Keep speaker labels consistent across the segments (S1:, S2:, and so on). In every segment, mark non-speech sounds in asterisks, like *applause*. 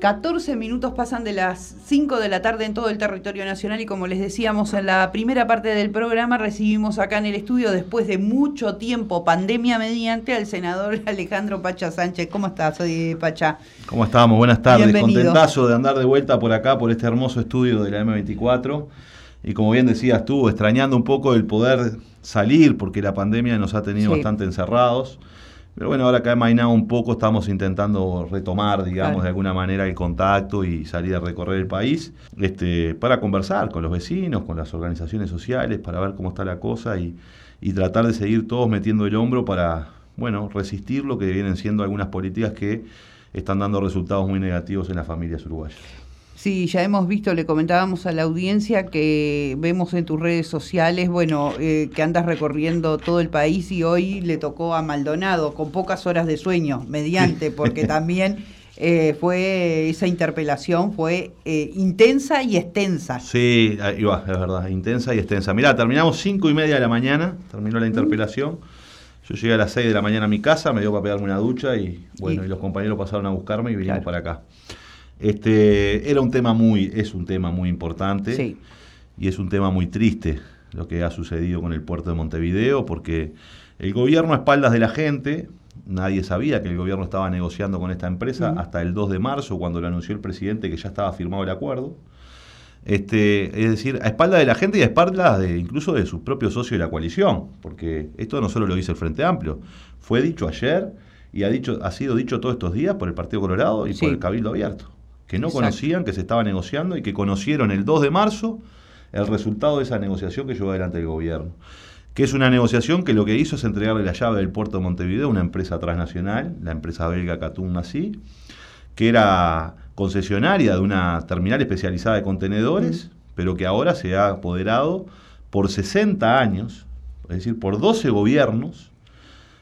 S1: 14 minutos pasan de las 5 de la tarde en todo el territorio nacional y como les decíamos en la primera parte del programa recibimos acá en el estudio después de mucho tiempo, pandemia mediante, al senador *laughs* Alejandro Pacha Sánchez. ¿Cómo estás? Soy Pacha.
S2: ¿Cómo estamos? Buenas tardes.
S1: Bienvenido.
S2: Contentazo de andar de vuelta por acá, por este hermoso estudio de la M24. Y como bien decías tú, extrañando un poco el poder salir porque la pandemia nos ha tenido
S1: Sí.
S2: bastante encerrados. Pero bueno, ahora que ha amainado un poco, estamos intentando retomar, digamos,
S1: Claro.
S2: de alguna manera el contacto y salir a recorrer el país este, para conversar con los vecinos, con las organizaciones sociales, para ver cómo está la cosa y, y tratar de seguir todos metiendo el hombro para, bueno, resistir lo que vienen siendo algunas políticas que están dando resultados muy negativos en las familias uruguayas.
S1: Sí, ya hemos visto, le comentábamos a la audiencia que vemos en tus redes sociales, bueno, eh, que andas recorriendo todo el país y hoy le tocó a Maldonado con pocas horas de sueño, mediante, porque *laughs* también eh, fue esa interpelación fue eh, intensa y extensa.
S2: Sí, ahí va, es verdad, intensa y extensa. Mirá, terminamos cinco y media de la mañana, terminó la interpelación. Yo llegué a las 6 de la mañana a mi casa, me dio para pegarme una ducha y bueno,
S1: Y-
S2: y, los compañeros pasaron a buscarme y vinimos
S1: Claro.
S2: para acá. Este, era un tema muy, es un tema muy importante
S1: Sí.
S2: y es un tema muy triste lo que ha sucedido con el puerto de Montevideo, porque el gobierno a espaldas de la gente, nadie sabía que el gobierno estaba negociando con esta empresa hasta el 2 de marzo, cuando lo anunció el presidente que ya estaba firmado el acuerdo. Este, es decir, a espaldas de la gente y a espaldas de, incluso de sus propios socios de la coalición, porque esto no solo lo dice el Frente Amplio, fue dicho ayer y ha, dicho, ha sido dicho todos estos días por el Partido Colorado y
S1: Sí.
S2: por el Cabildo Abierto, que no
S1: Exacto.
S2: conocían que se estaba negociando y que conocieron el 2 de marzo el resultado de esa negociación que llevó adelante el gobierno. Que es una negociación que lo que hizo es entregarle la llave del puerto de Montevideo a una empresa transnacional, la empresa belga Catum Nassi, que era concesionaria de una terminal especializada de contenedores, pero que ahora se ha apoderado por 60 años, es decir, por 12 gobiernos.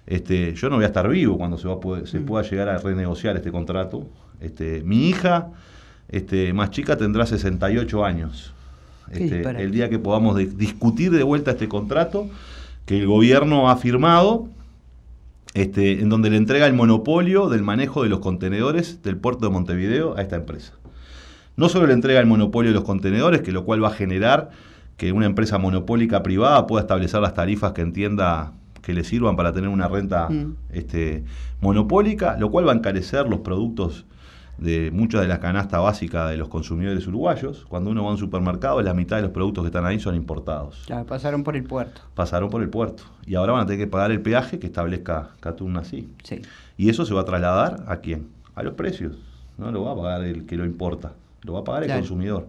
S2: Este, yo no voy a estar vivo cuando se, va a poder- se pueda llegar a renegociar este contrato. Este, mi hija este, más chica tendrá 68 años. Este, el día que podamos de- discutir de vuelta este contrato que el gobierno ha firmado este, en donde le entrega el monopolio del manejo de los contenedores del puerto de Montevideo a esta empresa. No solo le entrega el monopolio de los contenedores, que lo cual va a generar que una empresa monopólica privada pueda establecer las tarifas que entienda que le sirvan para tener una renta
S1: Mm.
S2: este, monopólica, lo cual va a encarecer los productos de muchas de las canastas básicas de los consumidores uruguayos. Cuando uno va a un supermercado, la mitad de los productos que están ahí son importados
S1: Ya pasaron por el puerto.
S2: pasaron por el puerto y ahora van a tener que pagar el peaje que establezca Catum así.
S1: Sí.
S2: Y eso se va a trasladar a quién? A los precios. No lo va a pagar el que lo importa, lo va a pagar el
S1: Claro.
S2: consumidor.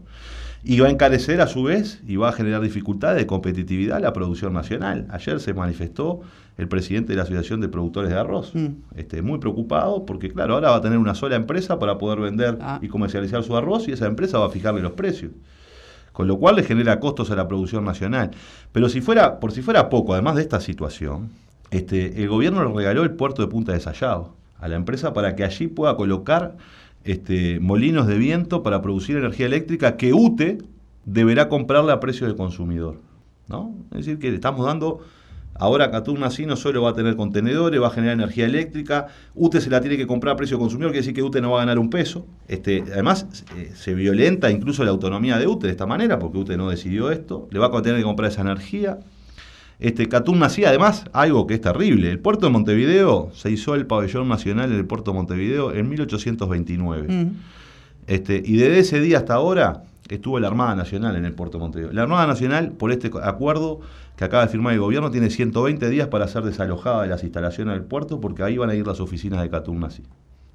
S2: Y va a encarecer a su vez y va a generar dificultades de competitividad a la producción nacional. Ayer se manifestó el presidente de la Asociación de Productores de Arroz,
S1: Mm.
S2: este, muy preocupado porque, claro, ahora va a tener una sola empresa para poder vender
S1: Ah.
S2: y comercializar su arroz y esa empresa va a fijarle los precios con lo cual le genera costos a la producción nacional. Pero si fuera, por si fuera poco, además de esta situación, este, el gobierno le regaló el puerto de Punta de Sallado a la empresa para que allí pueda colocar este, molinos de viento para producir energía eléctrica que UTE deberá comprarle a precio de consumidor. ¿no? Es decir, que le estamos dando Ahora Catum así no solo va a tener contenedores, va a generar energía eléctrica, UTE se la tiene que comprar a precio consumidor, quiere decir que UTE no va a ganar un peso. Este, además, eh, se violenta incluso la autonomía de UTE de esta manera, porque UTE no decidió esto, le va a tener que comprar esa energía. Este, hacía además algo que es terrible. El puerto de Montevideo se hizo el pabellón nacional del puerto de Montevideo en 1829.
S1: Mm.
S2: Este, y desde ese día hasta ahora estuvo la Armada Nacional en el puerto de Montevideo. La Armada Nacional, por este acuerdo que acaba de firmar el gobierno, tiene 120 días para ser desalojada de las instalaciones del puerto porque ahí van a ir las oficinas de Catum Nazi.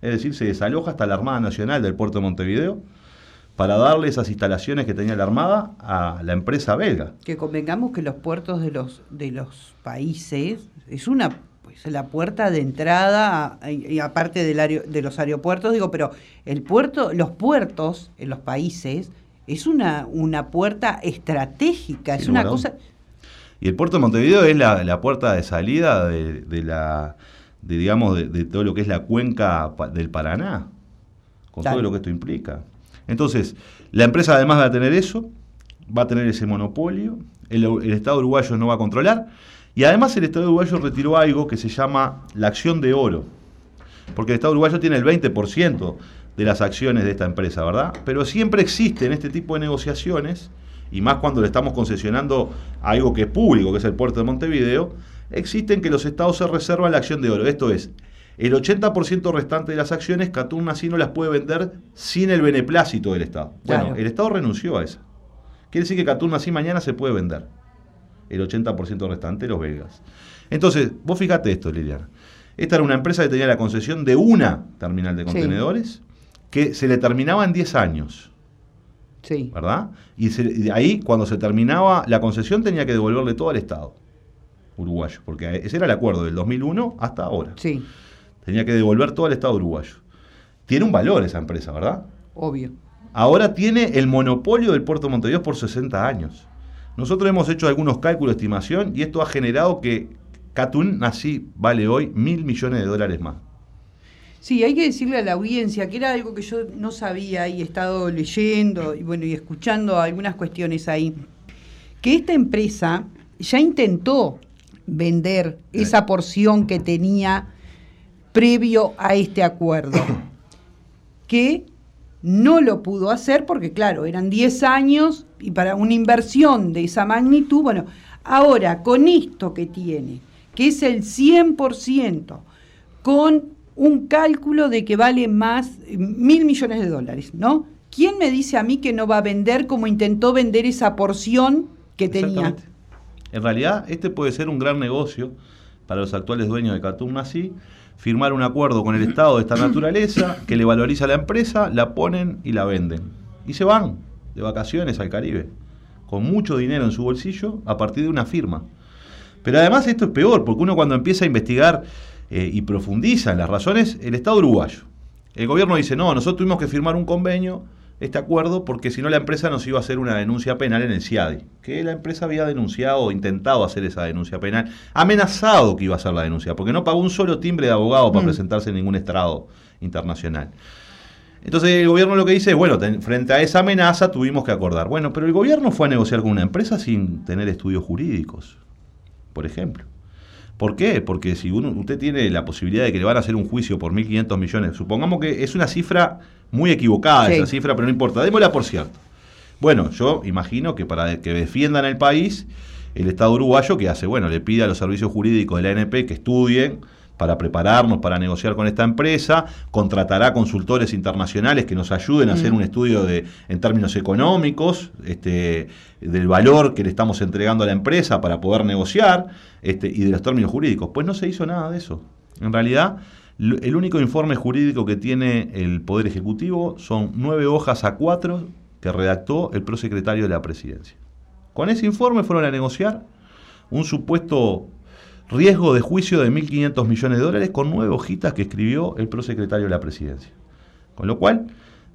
S2: Es decir, se desaloja hasta la Armada Nacional del puerto de Montevideo para darle esas instalaciones que tenía la Armada a la empresa belga.
S1: Que convengamos que los puertos de los, de los países es una pues la puerta de entrada y, aparte del aero- de los aeropuertos digo pero el puerto los puertos en los países es una una puerta estratégica es una cosa.
S2: Y el puerto de Montevideo es la, la puerta de salida de, de la de, digamos de, de todo lo que es la cuenca del Paraná, con
S1: Claro.
S2: todo lo que esto implica. Entonces, la empresa además va a tener eso, va a tener ese monopolio, el, el Estado uruguayo no va a controlar, y además el Estado uruguayo retiró algo que se llama la acción de oro, porque el Estado uruguayo tiene el 20% de las acciones de esta empresa, ¿verdad? Pero siempre existen este tipo de negociaciones, y más cuando le estamos concesionando algo que es público, que es el puerto de Montevideo, existen que los estados se reservan la acción de oro. Esto es, el 80% restante de las acciones, Catún así no las puede vender sin el beneplácito del Estado. Bueno, el Estado renunció a esa. Quiere decir que Catún así mañana se puede vender. El 80% restante, los belgas. Entonces, vos fíjate esto, Liliana. Esta era una empresa que tenía la concesión de una terminal de contenedores que se le terminaba en 10 años. Sí. ¿Verdad? Y, ahí, cuando se terminaba la concesión, tenía que devolverle todo al Estado uruguayo, porque ese era el acuerdo del 2001 hasta ahora. Sí. Tenía que devolver todo al Estado uruguayo. Tiene un valor esa empresa, ¿verdad?
S1: Obvio.
S2: Ahora tiene el monopolio del puerto de Montevideo por 60 años. Nosotros hemos hecho algunos cálculos de estimación y esto ha generado que Catún así vale hoy mil millones de dólares más.
S1: Sí, hay que decirle a la audiencia que era algo que yo no sabía y he estado leyendo y bueno y escuchando algunas cuestiones ahí, que esta empresa ya intentó vender esa porción que tenía previo a este acuerdo, *coughs* que no lo pudo hacer porque, claro, eran 10 años y para una inversión de esa magnitud, bueno, ahora con esto que tiene, que es el 100%, con un cálculo de que vale más mil millones de dólares, ¿no? ¿Quién me dice a mí que no va a vender como intentó vender esa porción que tenía?
S2: En realidad, este puede ser un gran negocio para los actuales dueños de Catum así, firmar un acuerdo con el Estado de esta naturaleza, que le valoriza a la empresa, la ponen y la venden. Y se van de vacaciones al Caribe, con mucho dinero en su bolsillo, a partir de una firma. Pero además esto es peor, porque uno cuando empieza a investigar eh, y profundiza en las razones, el Estado uruguayo. El gobierno dice, no, nosotros tuvimos que firmar un convenio este acuerdo porque si no la empresa nos iba a hacer una denuncia penal en el CIADI, que la empresa había denunciado o intentado hacer esa denuncia penal, amenazado que iba a hacer la denuncia, porque no pagó un solo timbre de abogado para mm. presentarse en ningún estrado internacional. Entonces el gobierno lo que dice es, bueno, frente a esa amenaza tuvimos que acordar. Bueno, pero el gobierno fue a negociar con una empresa sin tener estudios jurídicos, por ejemplo. ¿Por qué? Porque si uno, usted tiene la posibilidad de que le van a hacer un juicio por 1.500 millones, supongamos que es una cifra muy equivocada, esa cifra, pero no importa, démosla por cierto. Bueno, yo imagino que para que defiendan el país, el Estado uruguayo, que hace? Bueno, le pide a los servicios jurídicos de la ANP que estudien para prepararnos para negociar con esta empresa, contratará consultores internacionales que nos ayuden a hacer mm. un estudio de, en términos económicos este, del valor que le estamos entregando a la empresa para poder negociar este, y de los términos jurídicos. Pues no se hizo nada de eso. En realidad, el único informe jurídico que tiene el Poder Ejecutivo son nueve hojas a cuatro que redactó el prosecretario de la Presidencia. Con ese informe fueron a negociar un supuesto riesgo de juicio de 1.500 millones de dólares con nueve hojitas que escribió el prosecretario de la presidencia. Con lo cual,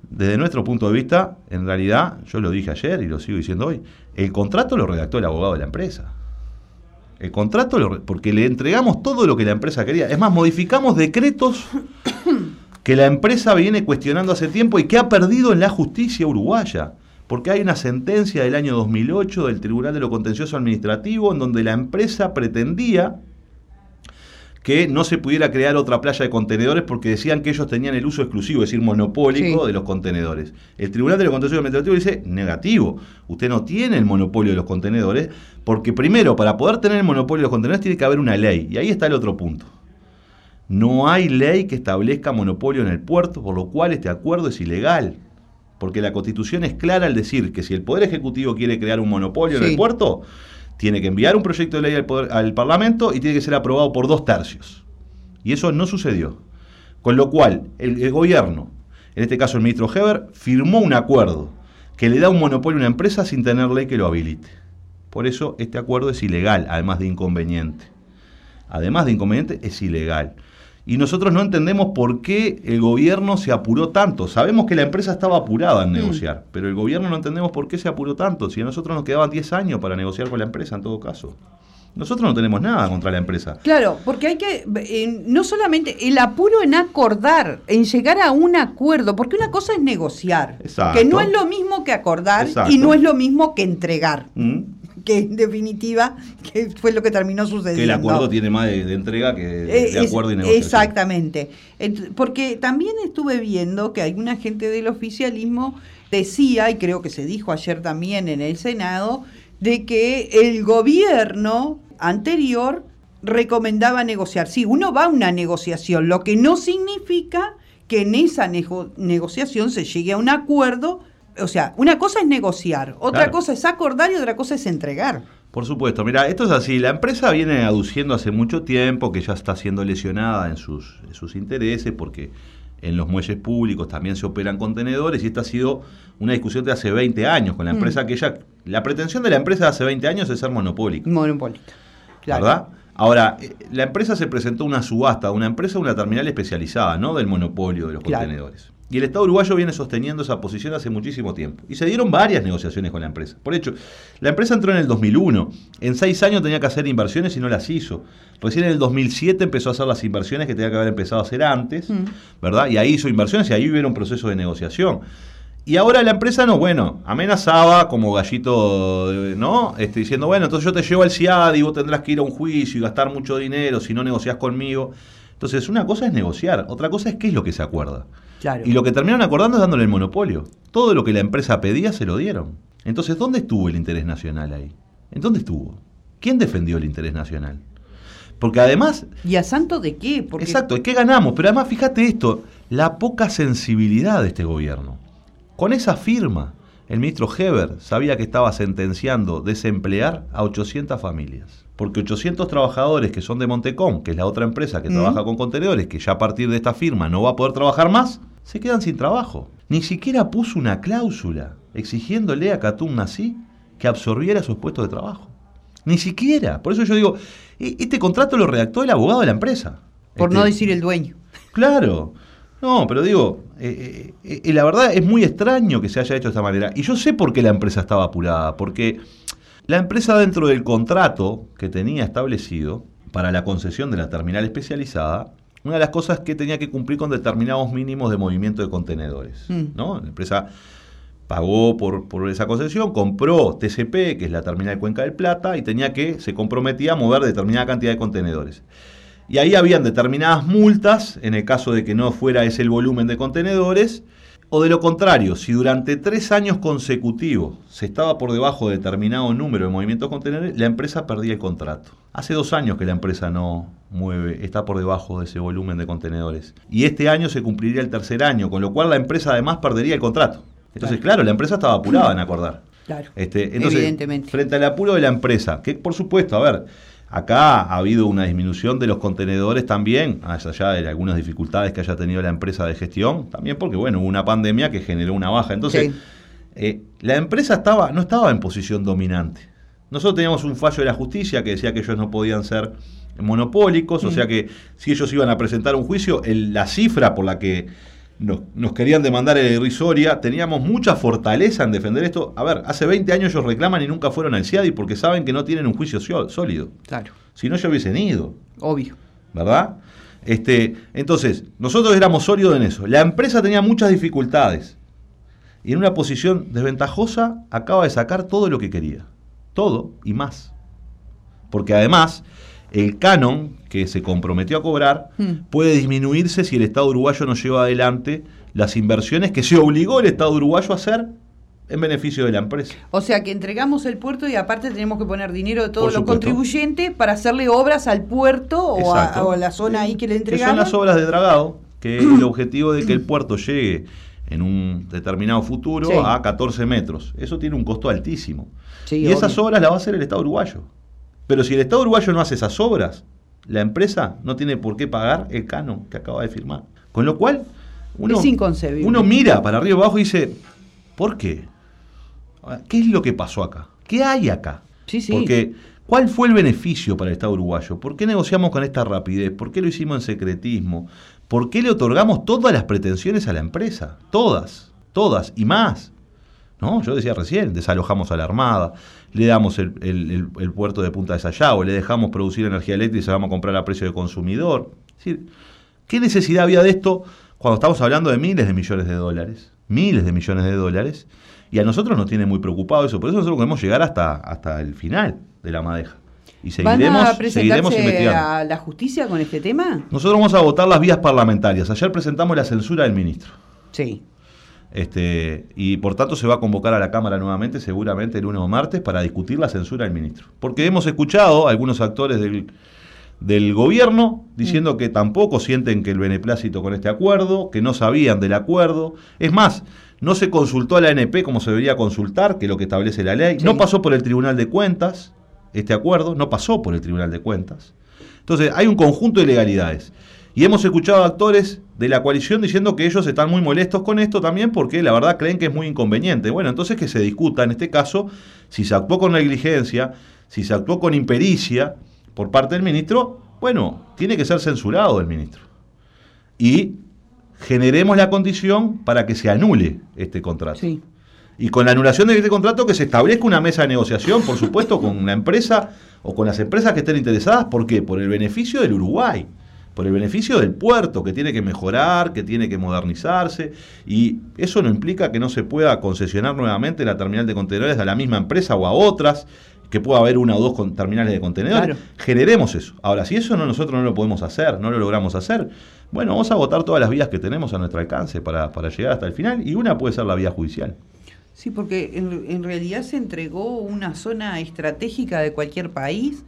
S2: desde nuestro punto de vista, en realidad, yo lo dije ayer y lo sigo diciendo hoy, el contrato lo redactó el abogado de la empresa. El contrato, lo, porque le entregamos todo lo que la empresa quería. Es más, modificamos decretos que la empresa viene cuestionando hace tiempo y que ha perdido en la justicia uruguaya porque hay una sentencia del año 2008 del Tribunal de lo Contencioso Administrativo en donde la empresa pretendía que no se pudiera crear otra playa de contenedores porque decían que ellos tenían el uso exclusivo, es decir, monopólico de los contenedores. El Tribunal de lo Contencioso Administrativo dice, negativo, usted no tiene el monopolio de los contenedores, porque primero, para poder tener el monopolio de los contenedores tiene que haber una ley, y ahí está el otro punto. No hay ley que establezca monopolio en el puerto, por lo cual este acuerdo es ilegal porque la Constitución es clara al decir que si el Poder Ejecutivo quiere crear un monopolio en el puerto, tiene que enviar un proyecto de ley al, Parlamento y tiene que ser aprobado por dos tercios. Y eso no sucedió. Con lo cual, el, gobierno, en este caso el ministro Heber, firmó un acuerdo que le da un monopolio a una empresa sin tener ley que lo habilite. Por eso este acuerdo es ilegal, además de inconveniente. Además de inconveniente, es ilegal y nosotros no entendemos por qué el gobierno se apuró tanto. Sabemos que la empresa estaba apurada en mm. negociar, pero el gobierno no entendemos por qué se apuró tanto, si a nosotros nos quedaban 10 años para negociar con la empresa en todo caso. Nosotros no tenemos nada contra la empresa.
S1: Claro, porque hay que, eh, no solamente el apuro en acordar, en llegar a un acuerdo, porque una cosa es negociar, que no es lo mismo que acordar y no es lo mismo que entregar. Mm que en definitiva que fue lo que terminó sucediendo.
S2: Que el acuerdo tiene más de, entrega que de,
S1: Eh,
S2: acuerdo y negociación.
S1: Exactamente. Ent- Porque también estuve viendo que alguna gente del oficialismo decía, y creo que se dijo ayer también en el Senado, de que el gobierno anterior recomendaba negociar. Sí, uno va a una negociación, lo que no significa que en esa nego- negociación se llegue a un acuerdo. O sea, una cosa es negociar, otra
S2: Claro.
S1: cosa es acordar y otra cosa es entregar.
S2: Por supuesto, mira, esto es así. La empresa viene aduciendo hace mucho tiempo que ya está siendo lesionada en sus, en sus intereses porque en los muelles públicos también se operan contenedores y esta ha sido una discusión de hace 20 años con la
S1: Mm.
S2: empresa que ella... La pretensión de la empresa de hace 20 años es ser monopólica,
S1: Monopólica. Claro.
S2: ¿verdad? Ahora, eh, la empresa se presentó una subasta, una empresa, una terminal especializada, no del monopolio de los
S1: Claro.
S2: contenedores. Y el Estado uruguayo viene sosteniendo esa posición hace muchísimo tiempo. Y se dieron varias negociaciones con la empresa. Por hecho, la empresa entró en el 2001. En seis años tenía que hacer inversiones y no las hizo. Recién en el 2007 empezó a hacer las inversiones que tenía que haber empezado a hacer antes,
S1: Mm.
S2: ¿verdad? Y ahí hizo inversiones y ahí hubo un proceso de negociación. Y ahora la empresa no, bueno, amenazaba como gallito, ¿no? Este, diciendo, bueno, entonces yo te llevo al CIAD y vos tendrás que ir a un juicio y gastar mucho dinero si no negociás conmigo. Entonces, una cosa es negociar, otra cosa es qué es lo que se acuerda.
S1: Claro.
S2: Y lo que terminaron acordando es dándole el monopolio. Todo lo que la empresa pedía se lo dieron. Entonces, ¿dónde estuvo el interés nacional ahí? ¿En dónde estuvo? ¿Quién defendió el interés nacional? Porque además,
S1: ¿Y a santo de qué? Porque
S2: exacto, ¿qué ganamos? Pero además, fíjate esto, la poca sensibilidad de este gobierno. Con esa firma, el ministro Heber sabía que estaba sentenciando desemplear a 800 familias. Porque 800 trabajadores que son de Montecom, que es la otra empresa que
S1: Mm.
S2: trabaja con contenedores, que ya a partir de esta firma no va a poder trabajar más, se quedan sin trabajo. Ni siquiera puso una cláusula exigiéndole a Catum Nací que absorbiera sus puestos de trabajo. Ni siquiera. Por eso yo digo, e- este contrato lo redactó el abogado de la empresa.
S1: por
S2: Este,
S1: no decir el dueño.
S2: Claro. No, pero digo, eh, eh, eh, la verdad es muy extraño que se haya hecho de esta manera. Y yo sé por qué la empresa estaba apurada. Porque la empresa dentro del contrato que tenía establecido para la concesión de la terminal especializada, una de las cosas que tenía que cumplir con determinados mínimos de movimiento de contenedores.
S1: Mm.
S2: ¿no? La empresa pagó por, por esa concesión, compró TCP, que es la terminal Cuenca del Plata, y tenía que, se comprometía a mover determinada cantidad de contenedores. Y ahí habían determinadas multas, en el caso de que no fuera ese el volumen de contenedores, o de lo contrario, si durante tres años consecutivos se estaba por debajo de determinado número de movimientos contenedores, la empresa perdía el contrato. Hace dos años que la empresa no mueve, está por debajo de ese volumen de contenedores. Y este año se cumpliría el tercer año, con lo cual la empresa además perdería el contrato. Entonces, claro, la empresa estaba apurada en acordar.
S1: Claro.
S2: Este, entonces,
S1: Evidentemente.
S2: frente al apuro de la empresa, que por supuesto, a ver, acá ha habido una disminución de los contenedores también, más allá de algunas dificultades que haya tenido la empresa de gestión, también porque, bueno, hubo una pandemia que generó una baja. Entonces,
S1: Sí.
S2: eh, la empresa estaba, no estaba en posición dominante. Nosotros teníamos un fallo de la justicia que decía que ellos no podían ser monopólicos, o sea que si ellos iban a presentar un juicio, el- la cifra por la que nos, nos querían demandar era irrisoria, teníamos mucha fortaleza en defender esto. A ver, hace 20 años ellos reclaman y nunca fueron al CIADI porque saben que no tienen un juicio só- sólido.
S1: Claro.
S2: Si no, ya hubiesen ido.
S1: Obvio.
S2: ¿verdad? Este, entonces, nosotros éramos sólidos en eso. La empresa tenía muchas dificultades. Y en una posición desventajosa acaba de sacar todo lo que quería. Todo y más. Porque además, el canon que se comprometió a cobrar
S1: Hmm.
S2: puede disminuirse si el Estado uruguayo no lleva adelante las inversiones que se obligó el Estado uruguayo a hacer en beneficio de la empresa.
S1: O sea que entregamos el puerto y aparte tenemos que poner dinero de todos los contribuyentes para hacerle obras al puerto o a,
S2: Exacto.
S1: o a la zona ahí que le
S2: que son las obras de dragado, que el objetivo de que el puerto llegue en un determinado futuro
S1: Sí.
S2: a 14 metros. Eso tiene un costo altísimo.
S1: Sí,
S2: y
S1: obvio.
S2: esas obras las va a hacer el Estado uruguayo. Pero si el Estado uruguayo no hace esas obras, la empresa no tiene por qué pagar el canon que acaba de firmar. Con lo cual, uno,
S1: Es inconcebible.
S2: uno mira para arriba y abajo y dice, ¿por qué? ¿Qué es lo que pasó acá? ¿Qué hay acá?
S1: Sí, sí.
S2: Porque, ¿cuál fue el beneficio para el Estado uruguayo? ¿Por qué negociamos con esta rapidez? ¿Por qué lo hicimos en secretismo? ¿Por qué le otorgamos todas las pretensiones a la empresa? Todas, todas y más. ¿No? Yo decía recién, desalojamos a la Armada, le damos el, el- el- el puerto de Punta de Sayago, le dejamos producir energía eléctrica y se la vamos a comprar a precio de consumidor. Es decir, ¿qué necesidad había de esto cuando estamos hablando de miles de millones de dólares? miles de millones de dólares, y a nosotros nos tiene muy preocupado eso, por eso nosotros queremos llegar hasta, hasta el final de la madeja. Y seguiremos,
S1: ¿Van a presentarse a la justicia con este tema?
S2: Nosotros vamos a votar las vías parlamentarias. Ayer presentamos la censura del ministro.
S1: Sí.
S2: Este, y por tanto se va a convocar a la Cámara nuevamente, seguramente el lunes o martes, para discutir la censura del ministro. Porque hemos escuchado a algunos actores del, del gobierno diciendo que tampoco sienten que el beneplácito con este acuerdo, que no sabían del acuerdo. Es más, no se consultó a la ANP como se debería consultar, que es lo que establece la ley.
S1: Sí.
S2: No pasó por el Tribunal de Cuentas, este acuerdo, no pasó por el Tribunal de Cuentas. Entonces, hay un conjunto de ilegalidades. Y hemos escuchado a actores de la coalición diciendo que ellos están muy molestos con esto también porque la verdad creen que es muy inconveniente. Bueno, entonces que se discuta en este caso si se actuó con negligencia, si se actuó con impericia por parte del ministro, bueno, tiene que ser censurado el ministro. Y generemos la condición para que se anule este contrato.
S1: Sí.
S2: Y con la anulación de este contrato que se establezca una mesa de negociación, por supuesto, con la empresa o con las empresas que estén interesadas. ¿Por qué? Por el beneficio del Uruguay, por el beneficio del puerto, que tiene que mejorar, que tiene que modernizarse. Y eso no implica que no se pueda concesionar nuevamente la terminal de contenedores a la misma empresa o a otras, que pueda haber una o dos con- terminales de contenedores.
S1: Claro.
S2: Generemos eso. Ahora, si eso no, nosotros no lo podemos hacer, no lo logramos hacer, bueno, vamos a votar todas las vías que tenemos a nuestro alcance para, para llegar hasta el final y una puede ser la vía judicial.
S1: Sí, porque en, en realidad se entregó una zona estratégica de cualquier país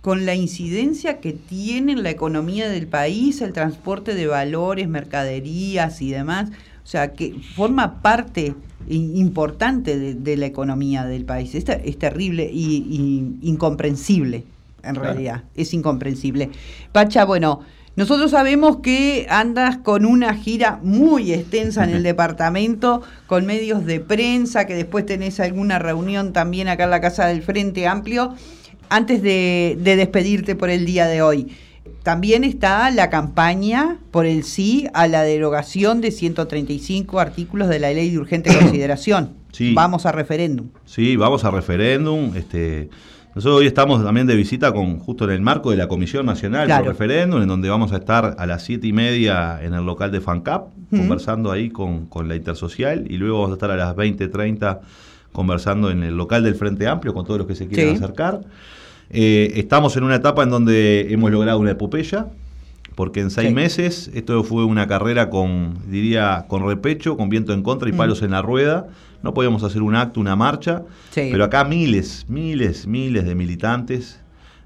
S1: con la incidencia que tiene en la economía del país, el transporte de valores, mercaderías y demás. O sea, que forma parte importante de, de la economía del país. Esta- es terrible y, y incomprensible, en
S2: Claro.
S1: realidad. Es incomprensible. Pacha, bueno, nosotros sabemos que andas con una gira muy extensa en el *laughs* departamento, con medios de prensa, que después tenés alguna reunión también acá en la Casa del Frente Amplio. Antes de, de despedirte por el día de hoy, también está la campaña por el sí a la derogación de 135 artículos de la ley de urgente *coughs* consideración.
S2: Sí.
S1: Vamos a referéndum.
S2: Sí, vamos a referéndum. Este, nosotros hoy estamos también de visita con justo en el marco de la Comisión Nacional
S1: Claro.
S2: por Referéndum, en donde vamos a estar a las siete y media en el local de FANCAP, conversando ahí con, con la Intersocial, y luego vamos a estar a las 20.30 conversando en el local del Frente Amplio con todos los que se quieran
S1: Sí.
S2: acercar. Eh, estamos en una etapa en donde hemos logrado una epopeya, porque en seis
S1: Sí.
S2: meses esto fue una carrera con, diría, con repecho, con viento en contra y
S1: Mm.
S2: palos en la rueda. No podíamos hacer un acto, una marcha,
S1: Sí.
S2: pero acá miles, miles, miles de militantes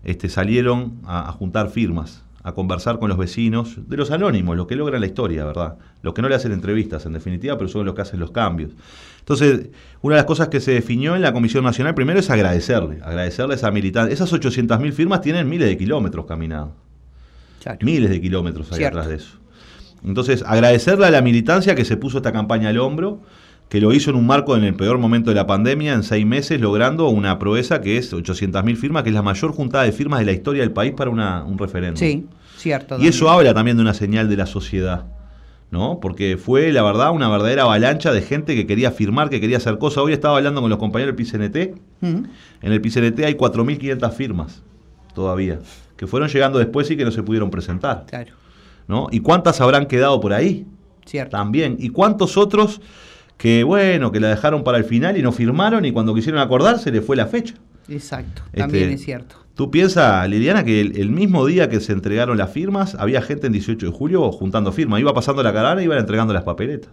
S2: este, salieron a, a juntar firmas, a conversar con los vecinos, de los anónimos, los que logran la historia, ¿verdad? Los que no le hacen entrevistas, en definitiva, pero son los que hacen los cambios. Entonces, una de las cosas que se definió en la Comisión Nacional primero es agradecerle, agradecerle a esa militante. Esas 800.000 firmas tienen miles de kilómetros caminados.
S1: Claro.
S2: Miles de kilómetros
S1: Cierto.
S2: atrás de eso. Entonces, agradecerle a la militancia que se puso esta campaña al hombro, que lo hizo en un marco en el peor momento de la pandemia, en seis meses, logrando una proeza que es 800.000 firmas, que es la mayor juntada de firmas de la historia del país para una- un referéndum.
S1: Sí, cierto.
S2: Y eso habla también de una señal de la sociedad, ¿no? Porque fue, la verdad, una verdadera avalancha de gente que quería firmar, que quería hacer cosas. Hoy estaba hablando con los compañeros del PCNT. En el PCNT hay 4.500 firmas todavía, que fueron llegando después y que no se pudieron presentar,
S1: Claro,
S2: ¿no? ¿Y cuántas habrán quedado por ahí?
S1: cierto.
S2: También. ¿Y cuántos otros que, bueno, que la dejaron para el final y no firmaron y cuando quisieron acordar se les fue la fecha?
S1: Exacto,
S2: Este,
S1: también es cierto.
S2: Tú piensas, Liliana, que el, el mismo día que se entregaron las firmas, había gente en 18 de julio juntando firmas. Iba pasando la caravana y iban entregando las papeletas.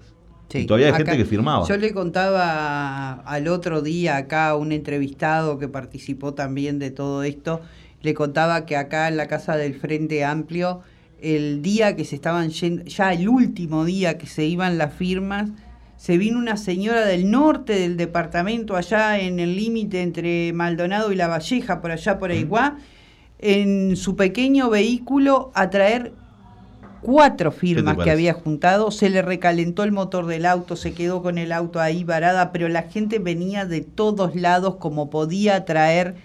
S1: Sí,
S2: y todavía hay
S1: acá-
S2: gente que firmaba.
S1: Yo le contaba al otro día acá a un entrevistado que participó también de todo esto, le contaba que acá en la casa del Frente Amplio, el día que se estaban yendo, ya el último día que se iban las firmas, se vino una señora del norte del departamento, allá en el límite entre Maldonado y La Valleja, por allá por Aiguá, en su pequeño vehículo a traer cuatro firmas que había juntado, se le recalentó el motor del auto, se quedó con el auto ahí varada, pero la gente venía de todos lados como podía traer,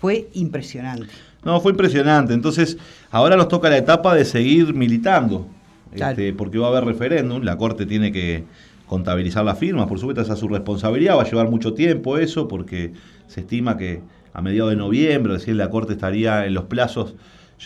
S1: fue impresionante.
S2: No, fue impresionante. Entonces, ahora nos toca la etapa de seguir militando.
S1: Claro.
S2: Este, porque va a haber referéndum, la Corte tiene que contabilizar las firmas, por supuesto esa es su responsabilidad, va a llevar mucho tiempo eso, porque se estima que a mediados de noviembre, recién la Corte estaría en los plazos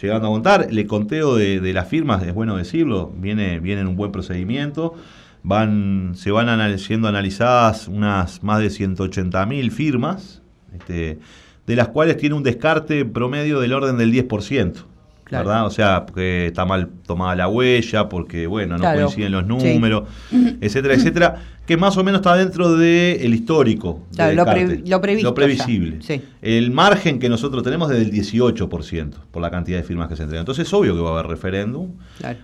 S2: llegando a contar. El conteo de, de las firmas, es bueno decirlo, viene, viene en un buen procedimiento. van, se van siendo analizadas unas más de 180.000 firmas, este, de las cuales tiene un descarte promedio del orden del 10%. ¿Verdad? O sea, porque está mal tomada la huella, porque, bueno, no coinciden los números, etcétera, etcétera, que más o menos está dentro del histórico.
S1: lo, previsto
S2: lo, previsible. El margen que nosotros tenemos es del 18% por la cantidad de firmas que se entregan. Entonces es obvio que va a haber referéndum.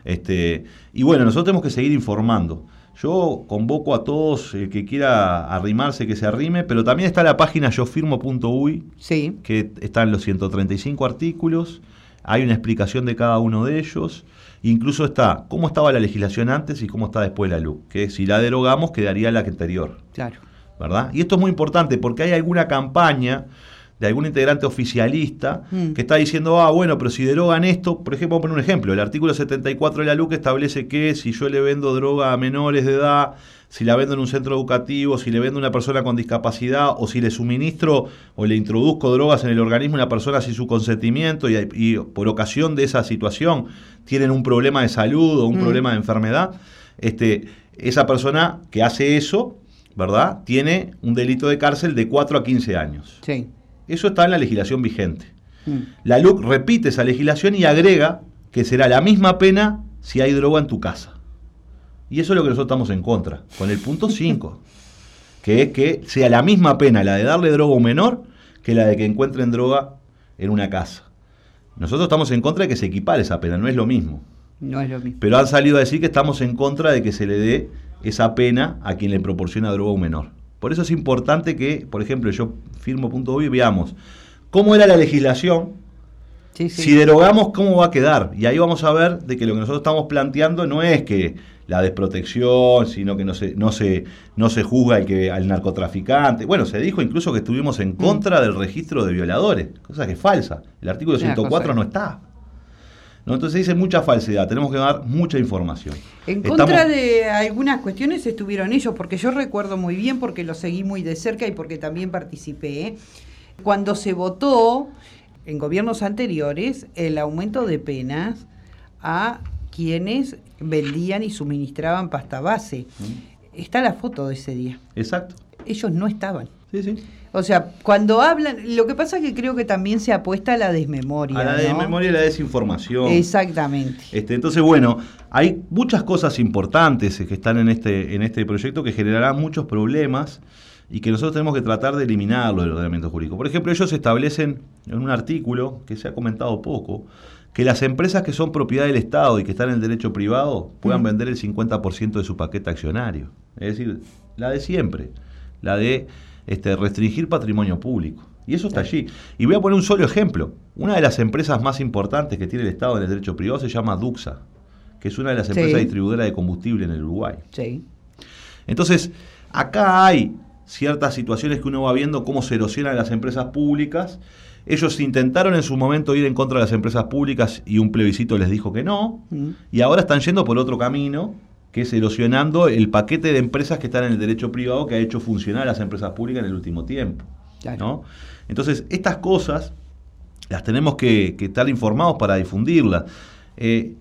S2: Este, y bueno, nosotros tenemos que seguir informando. Yo convoco a todos el que quiera arrimarse, que se arrime, pero también está la página yofirmo.uy,
S1: sí.
S2: que están los 135 artículos hay una explicación de cada uno de ellos, incluso está cómo estaba la legislación antes y cómo está después la luz, que si la derogamos quedaría la anterior.
S1: Claro.
S2: ¿Verdad? Y esto es muy importante porque hay alguna campaña de algún integrante oficialista mm. que está diciendo, ah, bueno, pero si derogan esto, por ejemplo, vamos a poner un ejemplo, el artículo 74 de la LUC establece que si yo le vendo droga a menores de edad, si la vendo en un centro educativo, si le vendo a una persona con discapacidad o si le suministro o le introduzco drogas en el organismo a una persona sin su consentimiento y, por ocasión de esa situación tienen un problema de salud o un mm. problema de enfermedad, este, esa persona que hace eso, ¿verdad? Tiene un delito de cárcel de 4 a 15 años.
S1: Sí.
S2: Eso está en la legislación vigente. Mm. La LUC repite esa legislación y agrega que será la misma pena si hay droga en tu casa. Y eso es lo que nosotros estamos en contra, con el punto 5, *laughs* que es que sea la misma pena la de darle droga a un menor que la de que encuentren droga en una casa. Nosotros estamos en contra de que se equipare esa pena, no es lo mismo.
S1: No es lo mismo.
S2: Pero han salido a decir que estamos en contra de que se le dé esa pena a quien le proporciona droga a un menor. Por eso es importante que, por ejemplo, yo firmo punto hoy veamos cómo era la legislación Si derogamos, ¿cómo va a quedar? Y ahí vamos a ver de que lo que nosotros estamos planteando no es que la desprotección, sino que no se, no se, no se juzga el que, al narcotraficante. Bueno, se dijo incluso que estuvimos en contra del registro de violadores, cosa que es falsa. El artículo 104 no está. ¿No? Entonces dice mucha falsedad, tenemos que dar mucha información.
S1: En contra de algunas cuestiones estuvieron ellos, porque yo recuerdo muy bien, porque lo seguí muy de cerca y porque también participé, cuando se votó en gobiernos anteriores el aumento de penas a quienes vendían y suministraban pasta base. Mm. Está la foto de ese día.
S2: Exacto.
S1: Ellos no estaban.
S2: Sí, sí.
S1: O sea, cuando hablan, lo que pasa es que creo que también se apuesta a la desmemoria.
S2: A la desmemoria y la desinformación.
S1: Exactamente.
S2: Este, entonces, bueno, hay muchas cosas importantes que están en este, en este proyecto que generarán muchos problemas y que nosotros tenemos que tratar de eliminarlo del ordenamiento jurídico. Por ejemplo, ellos establecen en un artículo que se ha comentado poco, que las empresas que son propiedad del Estado y que están en el derecho privado puedan vender el 50% de su paquete accionario. Es decir, la de siempre, la de este, restringir patrimonio público. Y eso está allí. Y voy a poner un solo ejemplo. Una de las empresas más importantes que tiene el Estado en el derecho privado se llama Duxa, que es una de las empresas distribuidoras de combustible en el Uruguay.
S1: Sí.
S2: Entonces, acá hay ciertas situaciones que uno va viendo cómo se erosionan las empresas públicas ellos intentaron en su momento ir en contra de las empresas públicas y un plebiscito les dijo que no, mm. y ahora están yendo por otro camino, que es erosionando el paquete de empresas que están en el derecho privado que ha hecho funcionar las empresas públicas en el último tiempo. ¿no? Entonces, estas cosas las tenemos que, estar informados para difundirlas. Eh,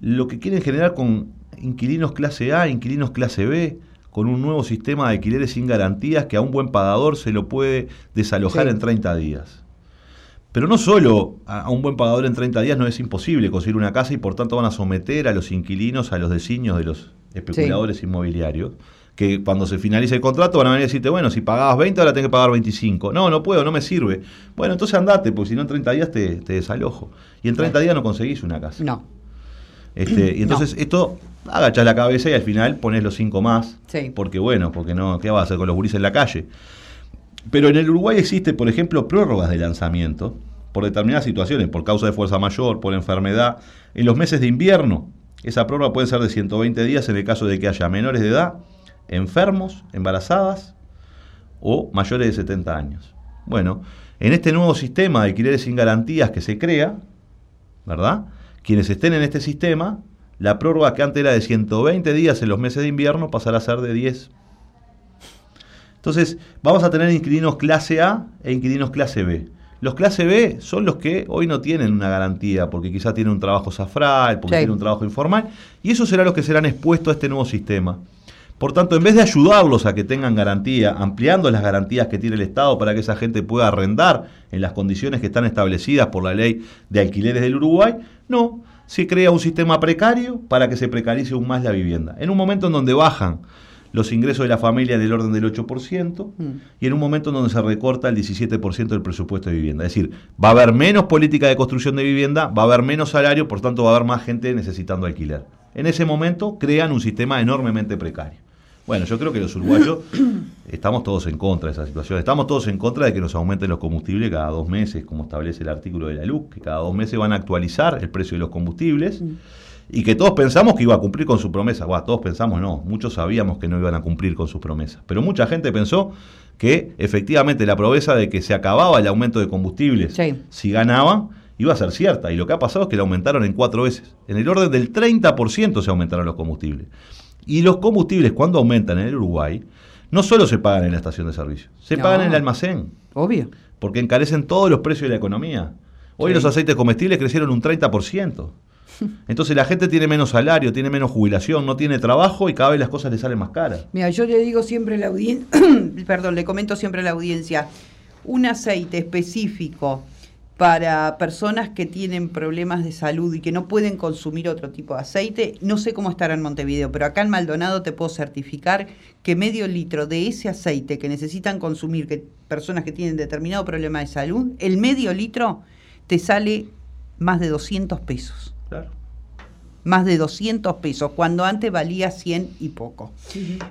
S2: lo que quieren generar con inquilinos clase A, inquilinos clase B, con un nuevo sistema de alquileres sin garantías que a un buen pagador se lo puede desalojar en 30 días. Pero no solo a, un buen pagador en 30 días no es imposible conseguir una casa y por tanto van a someter a los inquilinos a los designios de los especuladores inmobiliarios, que cuando se finalice el contrato van a venir a decirte, bueno, si pagabas 20 ahora tenés que pagar 25. No, no puedo, no me sirve. Bueno, entonces andate, porque si no en 30 días te, desalojo. Y en 30 días no conseguís una casa.
S1: No.
S2: Este, y *clears throat* entonces esto agachas la cabeza y al final pones los 5 más.
S1: Sí.
S2: Porque bueno, porque no, ¿qué vas a hacer con los gurises en la calle? Pero en el Uruguay existe, por ejemplo, prórrogas de lanzamiento por determinadas situaciones, por causa de fuerza mayor, por enfermedad. En los meses de invierno, esa prórroga puede ser de 120 días en el caso de que haya menores de edad, enfermos, embarazadas o mayores de 70 años. Bueno, en este nuevo sistema de alquileres sin garantías que se crea, ¿verdad? Quienes estén en este sistema, la prórroga que antes era de 120 días en los meses de invierno pasará a ser de 10 entonces, vamos a tener inquilinos clase A e inquilinos clase B. Los clase B son los que hoy no tienen una garantía, porque quizá tienen un trabajo safral, porque tienen un trabajo informal, y esos serán los que serán expuestos a este nuevo sistema. Por tanto, en vez de ayudarlos a que tengan garantía, ampliando las garantías que tiene el Estado para que esa gente pueda arrendar en las condiciones que están establecidas por la ley de alquileres del Uruguay, no, se crea un sistema precario para que se precarice aún más la vivienda. En un momento en donde bajan los ingresos de la familia del orden del 8% mm. y en un momento en donde se recorta el 17% del presupuesto de vivienda. Es decir, va a haber menos política de construcción de vivienda, va a haber menos salario, por tanto va a haber más gente necesitando alquiler. En ese momento crean un sistema enormemente precario. Bueno, yo creo que los uruguayos *coughs* estamos todos en contra de esa situación. Estamos todos en contra de que nos aumenten los combustibles cada dos meses, como establece el artículo de la luz, que cada dos meses van a actualizar el precio de los combustibles mm. Y que todos pensamos que iba a cumplir con su promesa. Bueno, todos pensamos no, muchos sabíamos que no iban a cumplir con sus promesas. Pero mucha gente pensó que efectivamente la promesa de que se acababa el aumento de combustibles si ganaban iba a ser cierta. Y lo que ha pasado es que la aumentaron en cuatro veces. En el orden del 30% se aumentaron los combustibles. Y los combustibles, cuando aumentan en el Uruguay, no solo se pagan en la estación de servicio, se pagan en el almacén.
S1: Obvio.
S2: Porque encarecen todos los precios de la economía. Hoy los aceites comestibles crecieron un 30%. *laughs* Entonces la gente tiene menos salario, tiene menos jubilación, no tiene trabajo y cada vez las cosas le salen más caras.
S1: Mira, yo le digo siempre a la audiencia, *coughs* perdón, le comento siempre a la audiencia, un aceite específico para personas que tienen problemas de salud y que no pueden consumir otro tipo de aceite, no sé cómo estará en Montevideo, pero acá en Maldonado te puedo certificar que medio litro de ese aceite que necesitan consumir que personas que tienen determinado problema de salud, el medio litro te sale más de 200 pesos. Claro. Más de 200 pesos, cuando antes valía 100 y poco.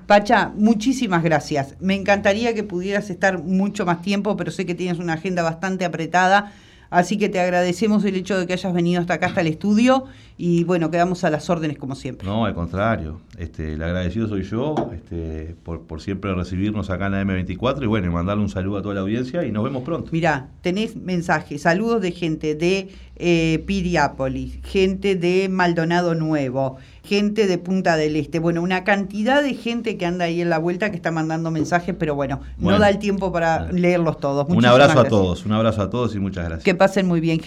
S1: Pacha, muchísimas gracias. Me encantaría que pudieras estar mucho más tiempo, pero sé que tienes una agenda bastante apretada Así que te agradecemos el hecho de que hayas venido hasta acá, hasta el estudio, y bueno, quedamos a las órdenes como siempre.
S2: No, al contrario. Este, el agradecido soy yo este, por, siempre recibirnos acá en la M24 y bueno, mandarle un saludo a toda la audiencia y nos vemos pronto.
S1: Mirá, tenés mensajes, saludos de gente de eh, Piriápolis, gente de Maldonado Nuevo, gente de Punta del Este, bueno, una cantidad de gente que anda ahí en la vuelta que está mandando mensajes, pero bueno, no da el tiempo para leerlos todos.
S2: un abrazo a todos, un abrazo a todos y muchas gracias.
S1: Que pasen muy bien.